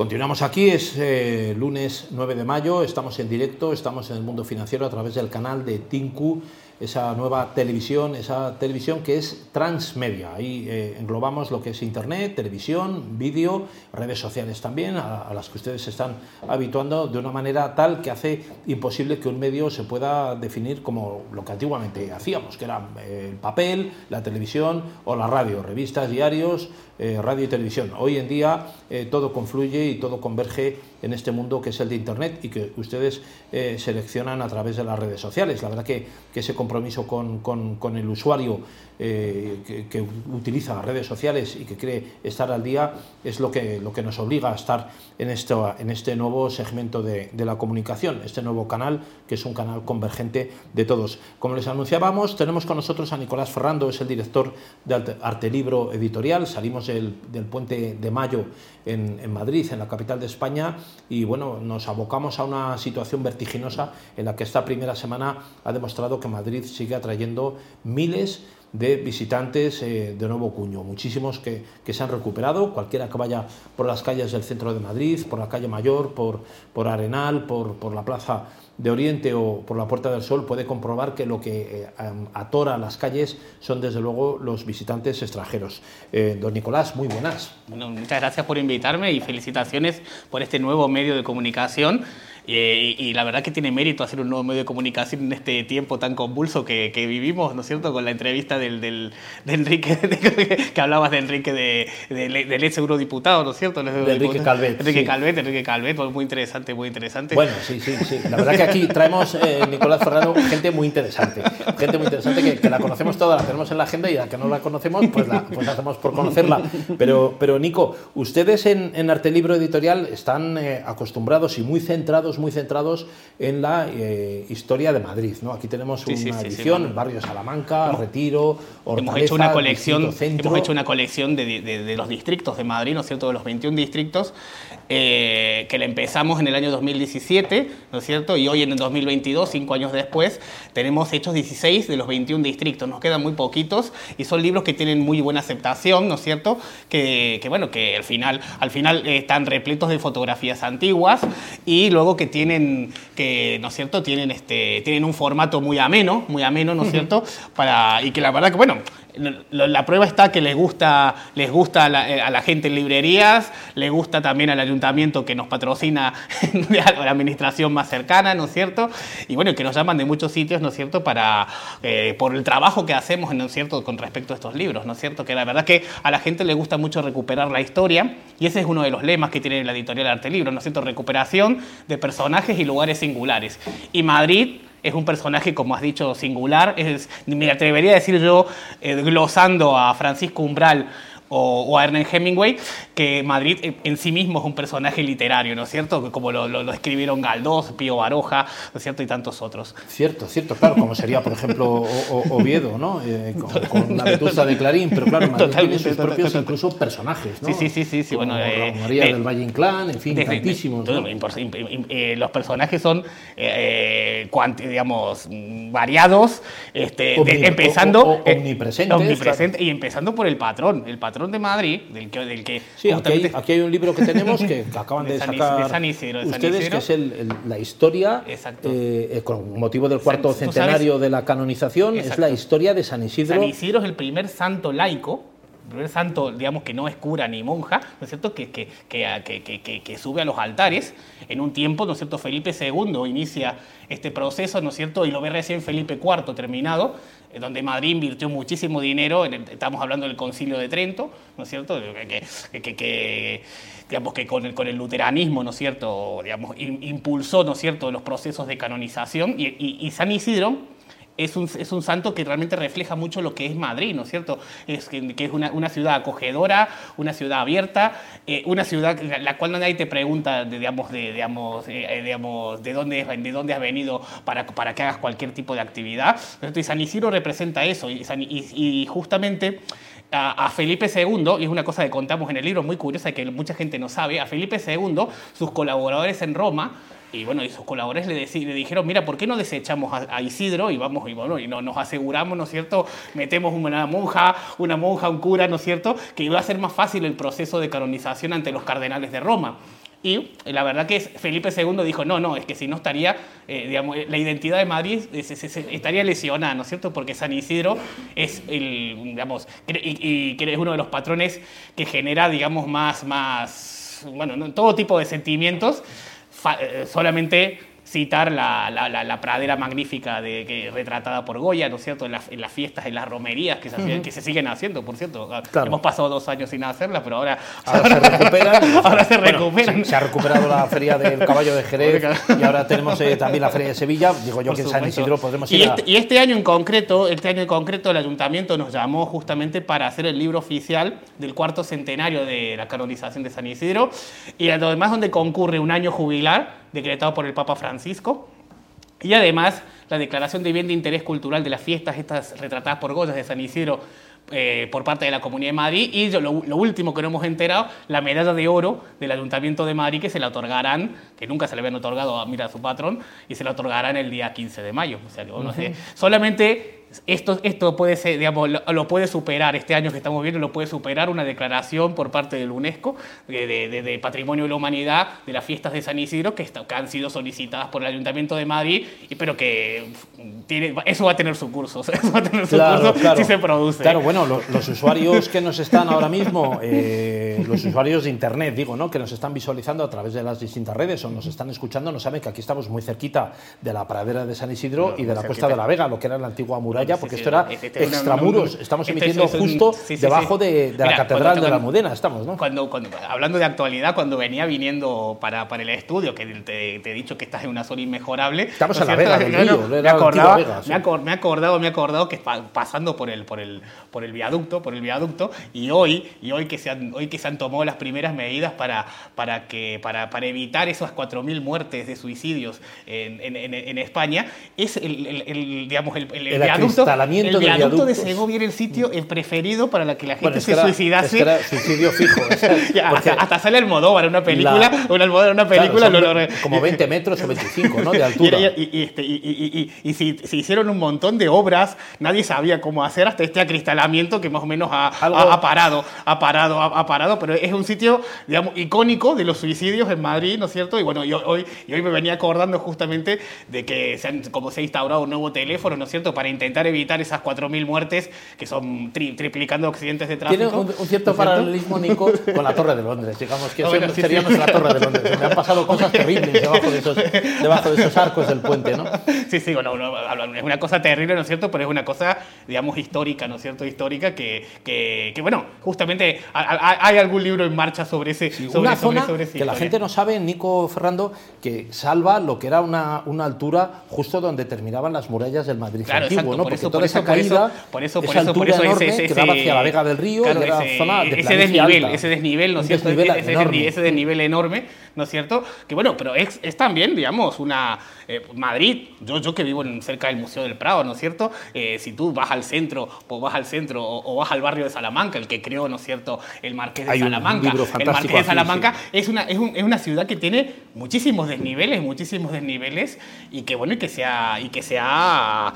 Continuamos aquí, es eh, lunes 9 de mayo, estamos en directo, estamos en el mundo financiero a través del canal de Tinku, esa nueva televisión, esa televisión que es transmedia. Ahí eh, englobamos lo que es Internet, televisión, vídeo, redes sociales también, a, las que ustedes se están habituando de una manera tal que hace imposible que un medio se pueda definir como lo que antiguamente hacíamos, que era eh, el papel, la televisión o la radio, revistas, diarios, radio y televisión. Hoy en día todo confluye y todo converge en este mundo que es el de Internet y que ustedes eh, seleccionan a través de las redes sociales. La verdad que, ese compromiso con, el usuario eh, que, utiliza las redes sociales y que cree estar al día es lo que, lo que nos obliga a estar en, esto, en este nuevo segmento de, la comunicación, este nuevo canal que es un canal convergente de todos. Como les anunciábamos, tenemos con nosotros a Nicolás Ferrando, es el director de Arte Libro Editorial. Salimos del, puente de mayo en, en Madrid, en la capital de España, y bueno, nos abocamos a una situación vertiginosa en la que esta primera semana ha demostrado que Madrid sigue atrayendo miles de visitantes eh, de nuevo cuño, muchísimos que, se han recuperado, cualquiera que vaya por las calles del centro de Madrid, por la calle Mayor, por, por Arenal, por, por la Plaza de Oriente o por la Puerta del Sol puede comprobar que lo que eh, atora las calles son desde luego los visitantes extranjeros. Eh, don Nicolás, muy buenas. Bueno, muchas gracias por invitarme y felicitaciones por este nuevo medio de comunicación. Y, la verdad que tiene mérito hacer un nuevo medio de comunicación en este tiempo tan convulso que, vivimos, ¿no es cierto? Con la entrevista del, del de Enrique, que hablabas de Enrique, de, del ex eurodiputado, ¿no es cierto? De Enrique Calvet. Enrique Calvet, Enrique Calvet, muy interesante, muy interesante. Bueno, sí, sí, sí. La verdad que aquí traemos, eh, Nicolás Ferrano, gente muy interesante. Gente muy interesante que, la conocemos toda, la tenemos en la agenda y la que no la conocemos, pues la pues hacemos por conocerla. Pero, pero Nico, ustedes en, en Arte Libro Editorial están eh, acostumbrados y muy centrados muy centrados en la eh, historia de Madrid. ¿no? Aquí tenemos una edición, Barrio Salamanca, Retiro, Hortaleza, hemos hecho una colección, hemos hecho una colección de, los distritos de Madrid, ¿no es cierto? De los 21 distritos, eh, que la empezamos en el año 2017, ¿no es cierto? Y hoy en el 2022, cinco años después, tenemos hechos 16 de los 21 distritos. Nos quedan muy poquitos y son libros que tienen muy buena aceptación, ¿no es cierto? Que, bueno, que al final, al final están repletos de fotografías antiguas y luego que tienen, que, ¿no es cierto? Tienen, este, tienen un formato muy ameno, muy ameno, ¿no es cierto? Para, y que la verdad que, bueno, la prueba está que les gusta, les gusta eh, a la, gente en librerías, les gusta también al ayuntamiento que nos patrocina la administración más cercana, ¿no es cierto? Y bueno, que nos llaman de muchos sitios, ¿no es cierto?, para, eh, por el trabajo que hacemos, ¿no es cierto?, con respecto a estos libros, ¿no es cierto? Que la verdad que a la gente le gusta mucho recuperar la historia y ese es uno de los lemas que tiene la editorial Arte Libro, ¿no es cierto?, recuperación de personajes y lugares singulares. Y Madrid es un personaje, como has dicho, singular. Es, me atrevería a decir yo, eh, glosando a Francisco Umbral o, a Ernest Hemingway, que Madrid en sí mismo es un personaje literario, ¿no es cierto? Como lo, escribieron Galdós, Pío Baroja, ¿no es cierto? Y tantos otros. Cierto, cierto, claro, como sería, por ejemplo, Oviedo, ¿no? Eh, con, la Vetusta de Clarín, pero claro, Madrid tiene sus propios incluso personajes, ¿no? Sí, sí, sí, sí, bueno... Eh, María del Valle Inclán, en fin, tantísimos. Eh, los personajes son, digamos, variados, este, empezando... omnipresentes. y empezando por el patrón, el patrón de Madrid, del que... Del que sí, aquí hay, un libro que tenemos que acaban de, sacar San Isidro, ustedes, que es la historia, eh, eh, con motivo del cuarto centenario de la canonización, es la historia de San Isidro. San Isidro es el primer santo laico el primer santo, digamos, que no es cura ni monja, ¿no es cierto?, que, que, que, que, sube a los altares. En un tiempo, ¿no es cierto?, Felipe II inicia este proceso, ¿no es cierto?, y lo ve recién Felipe IV terminado, donde Madrid invirtió muchísimo dinero, estamos hablando del concilio de Trento, ¿no es cierto?, que, digamos que con el, con el luteranismo, ¿no es cierto?, digamos, impulsó, ¿no es cierto?, los procesos de canonización, y San Isidro es un, es un, santo que realmente refleja mucho lo que es Madrid, ¿no es cierto? Es que, es una, una, ciudad acogedora, una ciudad abierta, eh, una ciudad la cual nadie te pregunta, de, digamos, de, digamos, eh, eh, digamos, de, dónde, de dónde has venido para, para que hagas cualquier tipo de actividad. Y San Isidro representa eso, y, justamente... A, a, Felipe II, y es una cosa que contamos en el libro muy curiosa que mucha gente no sabe, a Felipe II, sus colaboradores en Roma, y bueno, y sus colaboradores le, le, dijeron, mira, ¿por qué no desechamos a, Isidro y vamos y bueno, y no, nos aseguramos, ¿no es cierto? Metemos una monja, una monja, un cura, ¿no es cierto? Que iba a ser más fácil el proceso de canonización ante los cardenales de Roma. Y la verdad que Felipe II dijo, no, no, es que si no estaría, eh, digamos, la identidad de Madrid estaría lesionada, ¿no es cierto? Porque San Isidro es, el, digamos, y, que es uno de los patrones que genera, digamos, más, más, bueno, todo tipo de sentimientos, eh, solamente citar la, la, pradera magnífica de, que, retratada por Goya, ¿no es cierto?, en, en las fiestas, en las romerías que se, que se siguen haciendo, por cierto. Hemos pasado dos años sin hacerlas, pero ahora, ahora, se recuperan. ahora se recuperan. se, ha recuperado la feria del caballo de Jerez y ahora tenemos eh, también la feria de Sevilla. Digo yo que en San Isidro podremos ir y este, y este año en concreto, este año en concreto el ayuntamiento nos llamó justamente para hacer el libro oficial del cuarto centenario de la canonización de San Isidro y además donde concurre un año jubilar decretado por el Papa Francisco. Y además la declaración de bien de interés cultural de las fiestas, estas retratadas por Goya de San Isidro eh, por parte de la Comunidad de Madrid. Y lo, último que no hemos enterado, la medalla de oro del Ayuntamiento de Madrid que se la otorgarán, que nunca se le habían otorgado a, mira, a su patrón, y se la otorgarán el día 15 de mayo. O sea, no sé, solamente esto, esto puede ser, digamos, lo, puede superar, este año que estamos viendo, lo puede superar una declaración por parte del UNESCO de, Patrimonio de la Humanidad de las fiestas de San Isidro que, han sido solicitadas por el Ayuntamiento de Madrid, y, pero que tiene, eso va a tener su curso, eso va a tener su curso si se produce. Claro, bueno, los, usuarios que nos están ahora mismo, eh, los usuarios de Internet, digo, ¿no? que nos están visualizando a través de las distintas redes o nos están escuchando, no saben que aquí estamos muy cerquita de la pradera de San Isidro y de la Cuesta de la Vega, lo que era la antigua muralla porque esto era extramuros. Estamos emitiendo justo debajo de, la Catedral de la Almudena, estamos, ¿no? Cuando, hablando de actualidad, cuando venía viniendo para, para el estudio, que te, he dicho que estás en una zona inmejorable. Estamos en la Vega del Río, me, acordaba, me, acordado, me he acordado que pasando por el, por el, por el viaducto, por el viaducto, y hoy, y hoy que se han, hoy que se han tomado las primeras medidas para, para, que, para, para evitar esas 4.000 muertes de suicidios en, en, en, España, es el, el, digamos, el, el viaducto el viaducto de Segovia era el sitio el preferido para la que la gente se suicidase. era suicidio fijo. hasta, sale el Almodóvar en una película, una, una película como 20 metros o 25 ¿no? de altura. Y, este, y, se, hicieron un montón de obras, nadie sabía cómo hacer hasta este acristalamiento que más o menos ha, parado, ha parado, ha, parado, pero es un sitio, digamos, icónico de los suicidios en Madrid, ¿no es cierto? Y bueno, yo hoy, y hoy me venía acordando justamente de que se como se ha instaurado un nuevo teléfono, ¿no es cierto?, para intentar evitar esas 4.000 muertes que son triplicando accidentes de tráfico. Tiene un, cierto paralelismo, Nico, con la Torre de Londres. Digamos que ah, seríamos la Torre de Londres. Me han pasado cosas terribles debajo de, esos, debajo de esos arcos del puente, ¿no? Sí, sí, bueno, es una cosa terrible, ¿no es cierto? Pero es una cosa, digamos, histórica, ¿no es cierto? Histórica que, que, bueno, justamente hay algún libro en marcha sobre ese. sobre, una zona que la gente no sabe, Nico Ferrando, que salva lo que era una, una altura justo donde terminaban las murallas del Madrid antiguo, ¿no? Por eso, por esa caída, por eso, por eso, por eso ese, que daba hacia la Vega del Río, era zona de ese desnivel, ese desnivel, ¿no es cierto? ese, desnivel enorme, ¿no es cierto? Que bueno, pero es, es también, digamos, una eh, Madrid, yo, yo que vivo en, cerca del Museo del Prado, ¿no es cierto? Eh, si tú vas al centro, o vas al centro o, vas al barrio de Salamanca, el que creó, ¿no es cierto?, el Marqués de Salamanca. el Marqués de Salamanca es, una, es, un, es, una ciudad que tiene muchísimos desniveles, muchísimos desniveles, y que bueno, y que se y que se ha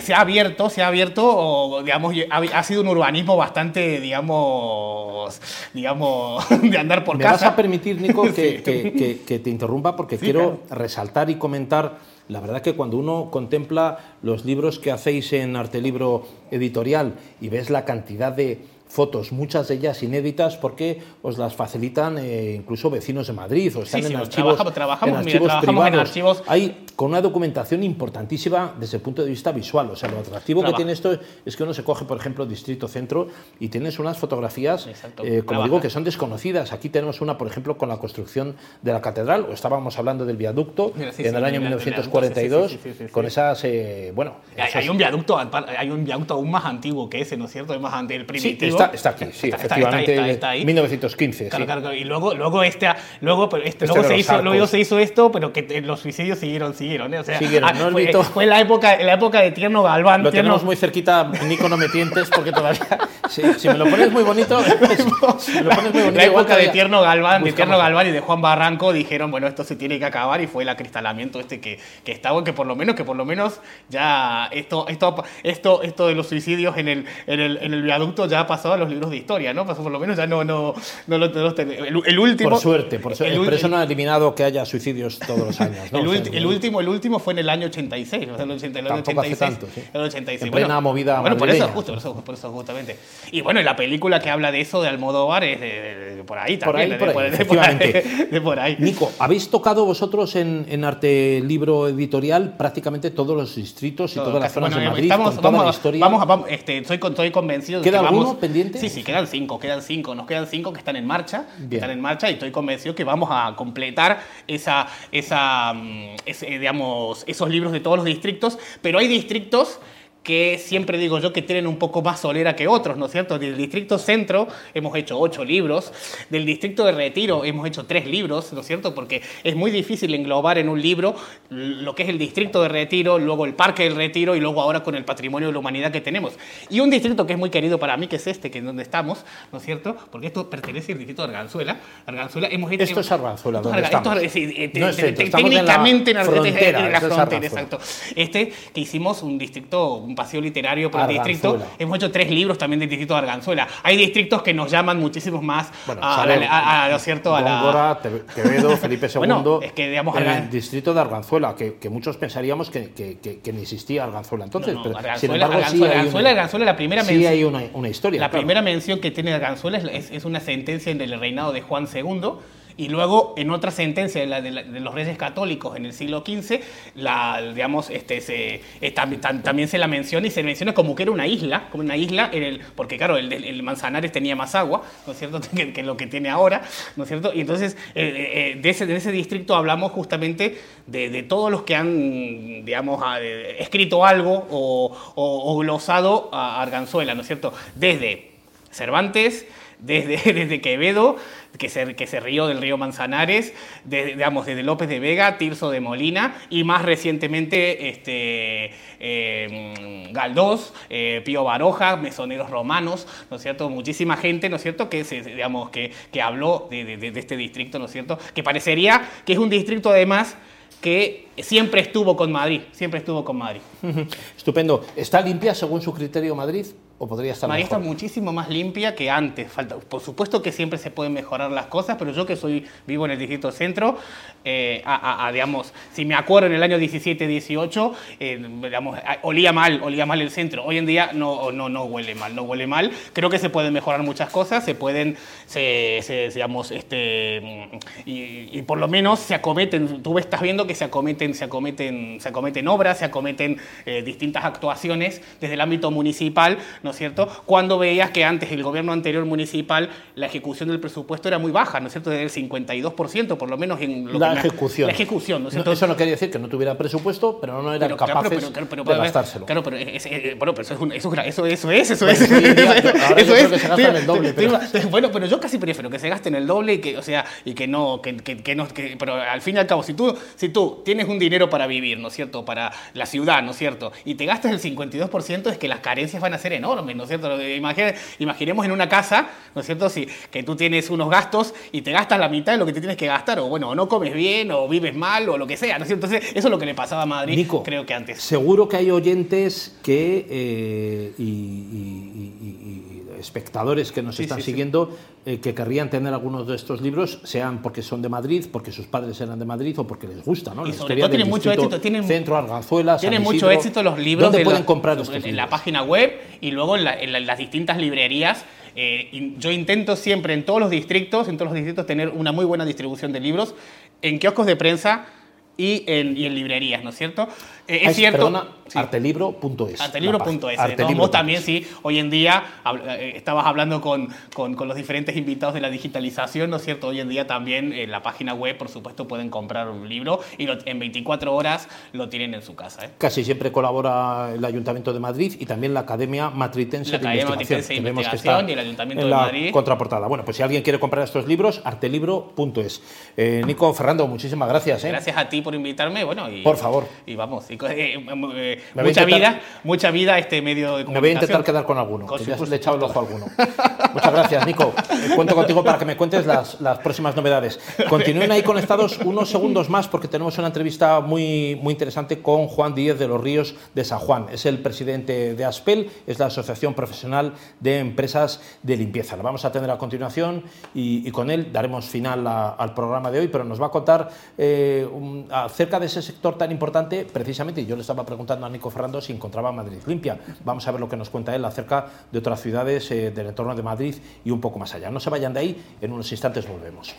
se ha abierto, se ha abierto, digamos, ha, sido un urbanismo bastante, digamos, digamos, de andar por casa. ¿Me vas a permitir, Nico, que, te interrumpa? Porque quiero resaltar y comentar, la verdad que cuando uno contempla los libros que hacéis en Arte Libro Editorial y ves la cantidad de fotos, muchas de ellas inéditas porque os las facilitan eh, incluso vecinos de Madrid o están en, archivos, trabajamos, en, archivos, Hay con una documentación importantísima desde el punto de vista visual. O sea, lo atractivo que tiene esto es que uno se coge, por ejemplo, Distrito Centro y tienes unas fotografías, eh, como digo, que son desconocidas. Aquí tenemos una, por ejemplo, con la construcción de la catedral, o estábamos hablando del viaducto en el año 1942, con esas, eh, bueno... Hay, un viaducto, hay un viaducto aún más antiguo que ese, ¿no es cierto? Es más antiguo, el primitivo está, aquí, sí, efectivamente, está, ahí. 1915. Claro, claro, y luego, luego, este, luego, este, este luego, se hizo, luego se hizo esto, pero que los suicidios siguieron, siguieron siguieron, ¿eh? O sea, siguieron, ¿no? fue, fue, la época, la época de Tierno Galván. Lo tenemos muy cerquita, Nico, no me tientes porque todavía. Si, si me lo pones muy bonito. si lo pones muy bonito la época de Tierno Galván, de Tierno Galván y de Juan Barranco dijeron, bueno, esto se tiene que acabar y fue el acristalamiento este que, que estaba, que por lo menos, que por lo menos ya esto, esto, esto, esto de los suicidios en el, en el, en el viaducto ya ha pasado a los libros de historia, ¿no? Pasó por lo menos ya no, no, no, lo, el, el, último. Por suerte, por suerte. El, pero eso no ha eliminado que haya suicidios todos los años. ¿no? el, último, el último fue en el año 86, o sea, el, 80, el 86. Hace tanto, sí. El 86. En plena movida. Bueno, por eso, justo, por eso, por eso, justamente. Y bueno, la película que habla de eso de Almodóvar es de, por ahí también. Por ahí, por ahí, de, por ahí, de, por ahí. Nico, habéis tocado vosotros en, en Arte Libro Editorial prácticamente todos los distritos y todas las zonas de Madrid, estamos, con vamos, toda la historia. Vamos, vamos este, estoy, estoy convencido ¿Queda de que alguno vamos, pendiente? Sí, sí, quedan cinco, quedan cinco. Nos quedan cinco que están en marcha, que están en marcha y estoy convencido que vamos a completar esa, esa, ese, digamos, esos libros de todos los distritos, pero hay distritos que siempre digo yo que tienen un poco más solera que otros, ¿no es cierto? Del distrito centro hemos hecho ocho libros, del distrito de retiro hemos hecho tres libros, ¿no es cierto? Porque es muy difícil englobar en un libro lo que es el distrito de retiro, luego el parque del retiro y luego ahora con el patrimonio de la humanidad que tenemos. Y un distrito que es muy querido para mí, que es este, que es donde estamos, ¿no es cierto? Porque esto pertenece al distrito de Arganzuela. Arganzuela hemos hecho, esto es Arganzuela, técnicamente en la frontera exacto. Este que hicimos un distrito un paseo literario por el distrito. Hemos hecho tres libros también del distrito de Arganzuela. Hay distritos que nos llaman muchísimos más bueno, a, a, a, lo cierto? A la... Quevedo, Felipe II. bueno, es que, digamos, en el distrito de Arganzuela, que, que muchos pensaríamos que, que, que, ni existía Arganzuela entonces. No, no, pero, Arganzuela, sin embargo, Arganzuela, sí Arganzuela, una, Arganzuela, la primera sí mención, hay una, una historia. La claro. primera mención que tiene Arganzuela es, es una sentencia en el reinado de Juan II y luego en otra sentencia de, los reyes católicos en el siglo XV, este, se, eh, tam, tam, también se la menciona y se menciona como que era una isla, como una isla, en el, porque claro, el, Manzanares tenía más agua, ¿no es cierto?, que, lo que tiene ahora, ¿no es cierto? Y entonces eh, eh, de, ese, de ese distrito hablamos justamente de, todos los que han, digamos, escrito algo o, o, o glosado a Arganzuela, ¿no es cierto? Desde Cervantes, desde, desde Quevedo, que se, que se rió del río Manzanares, de, digamos, desde López de Vega, Tirso de Molina y más recientemente este, eh, Galdós, eh, Pío Baroja, mesoneros romanos, ¿no es cierto? Muchísima gente, ¿no es cierto?, que, se, digamos, que, que habló de, de, de este distrito, ¿no es cierto?, que parecería que es un distrito además que siempre estuvo con Madrid, siempre estuvo con Madrid. Estupendo. ¿Está limpia según su criterio Madrid? ¿O podría estar Madrid mejor? está muchísimo más limpia que antes. Falta, por supuesto que siempre se pueden mejorar las cosas, pero yo que soy vivo en el distrito centro, eh, a, a, digamos, si me acuerdo en el año 17, 18, eh, digamos, olía mal, olía mal el centro. Hoy en día no, no, no huele mal, no huele mal. Creo que se pueden mejorar muchas cosas, se pueden, se, se digamos, este, y, y, por lo menos se acometen, tú estás viendo que se acometen, se acometen, se acometen obras, se acometen eh, distintas actuaciones desde el ámbito municipal, ¿no es cierto? Cuando veías que antes el gobierno anterior municipal la ejecución del presupuesto era muy baja, ¿no es cierto? Del 52%, por lo menos en lo la que ejecución. La ejecución, ¿no es cierto? No, eso no quería decir que no tuviera presupuesto, pero no eran pero, capaces claro, pero, pero, de gastárselo. Claro, pero, es, es, bueno, pero eso, es un, eso, eso, eso es, eso bueno, es. Ahora eso yo es. creo que se gastan el doble. Pero... Bueno, pero yo casi prefiero que se gasten el doble y que, o sea, y que no, que, que, que no, que, pero al fin y al cabo, si tú, si tú tienes un dinero para vivir, ¿no es cierto? Para la ciudad, ¿no es cierto? Y te gastas el 52%, es que las carencias van a ser enormes, ¿no es cierto? Imagine, imaginemos en una casa, ¿no es cierto? Si que tú tienes unos gastos y te gastas la mitad de lo que te tienes que gastar, o bueno, o no comes bien, o vives mal, o lo que sea, ¿no es cierto? Entonces, eso es lo que le pasaba a Madrid, Nico, creo que antes. Seguro que hay oyentes que, eh, y, y, y, y, espectadores que nos Sí, están sí, sí. siguiendo, eh, que querrían tener algunos de estos libros, sean porque son de Madrid, porque sus padres eran de Madrid, o porque les gusta, ¿no? Y La sobre todo tienen del mucho éxito, tienen- Centro, Arganzuela, San Tienen mucho éxito los libros. ¿Dónde de pueden la- comprar en, estos en libros? la página web y luego en, la- en la- en las distintas librerías. Eh, y yo intento siempre en todos los distritos, en todos los distritos, tener una muy buena distribución de libros en kioscos de prensa y en, y en librerías, ¿no es cierto? Eh, Ah, es cierto. Perdona, sí. artelibro.es. Artelibro.es. página. Vos también, sí, hoy en día eh, estabas hablando con, con, con los diferentes invitados de la digitalización, ¿no es cierto? Hoy en día también en la página web, por supuesto, pueden comprar un libro y lo- en 24 horas lo tienen en su casa. ¿eh? Casi siempre colabora el Ayuntamiento de Madrid y también la Academia Matritense La de Academia Investigación. Matritense de que Investigación y el Ayuntamiento en de la Madrid. contraportada. Bueno, pues si alguien quiere comprar estos libros, artelibro.es. Eh, Nico Fernando, muchísimas gracias. ¿eh? Gracias a ti por por invitarme. Bueno, y, por favor. Y vamos, eh, mucha vida, mucha vida a este medio de comunicación. Me voy a intentar quedar con alguno, que ya le he echado el ojo a alguno. Muchas gracias, Nico. Cuento contigo para que me cuentes las, las próximas novedades. Continúen ahí conectados unos segundos más porque tenemos una entrevista muy, muy interesante con Juan Díez de los Ríos de San Juan. Es el presidente de ASPEL, es la Asociación Profesional de Empresas de Limpieza. La vamos a tener a continuación y, con él daremos final al programa de hoy, pero nos va a contar eh, acerca de ese sector tan importante, precisamente, yo le estaba preguntando a Nico Ferrando si encontraba Madrid limpia. Vamos a ver lo que nos cuenta él acerca de otras ciudades eh, del entorno de Madrid y un poco más allá. No se vayan de ahí, en unos instantes volvemos.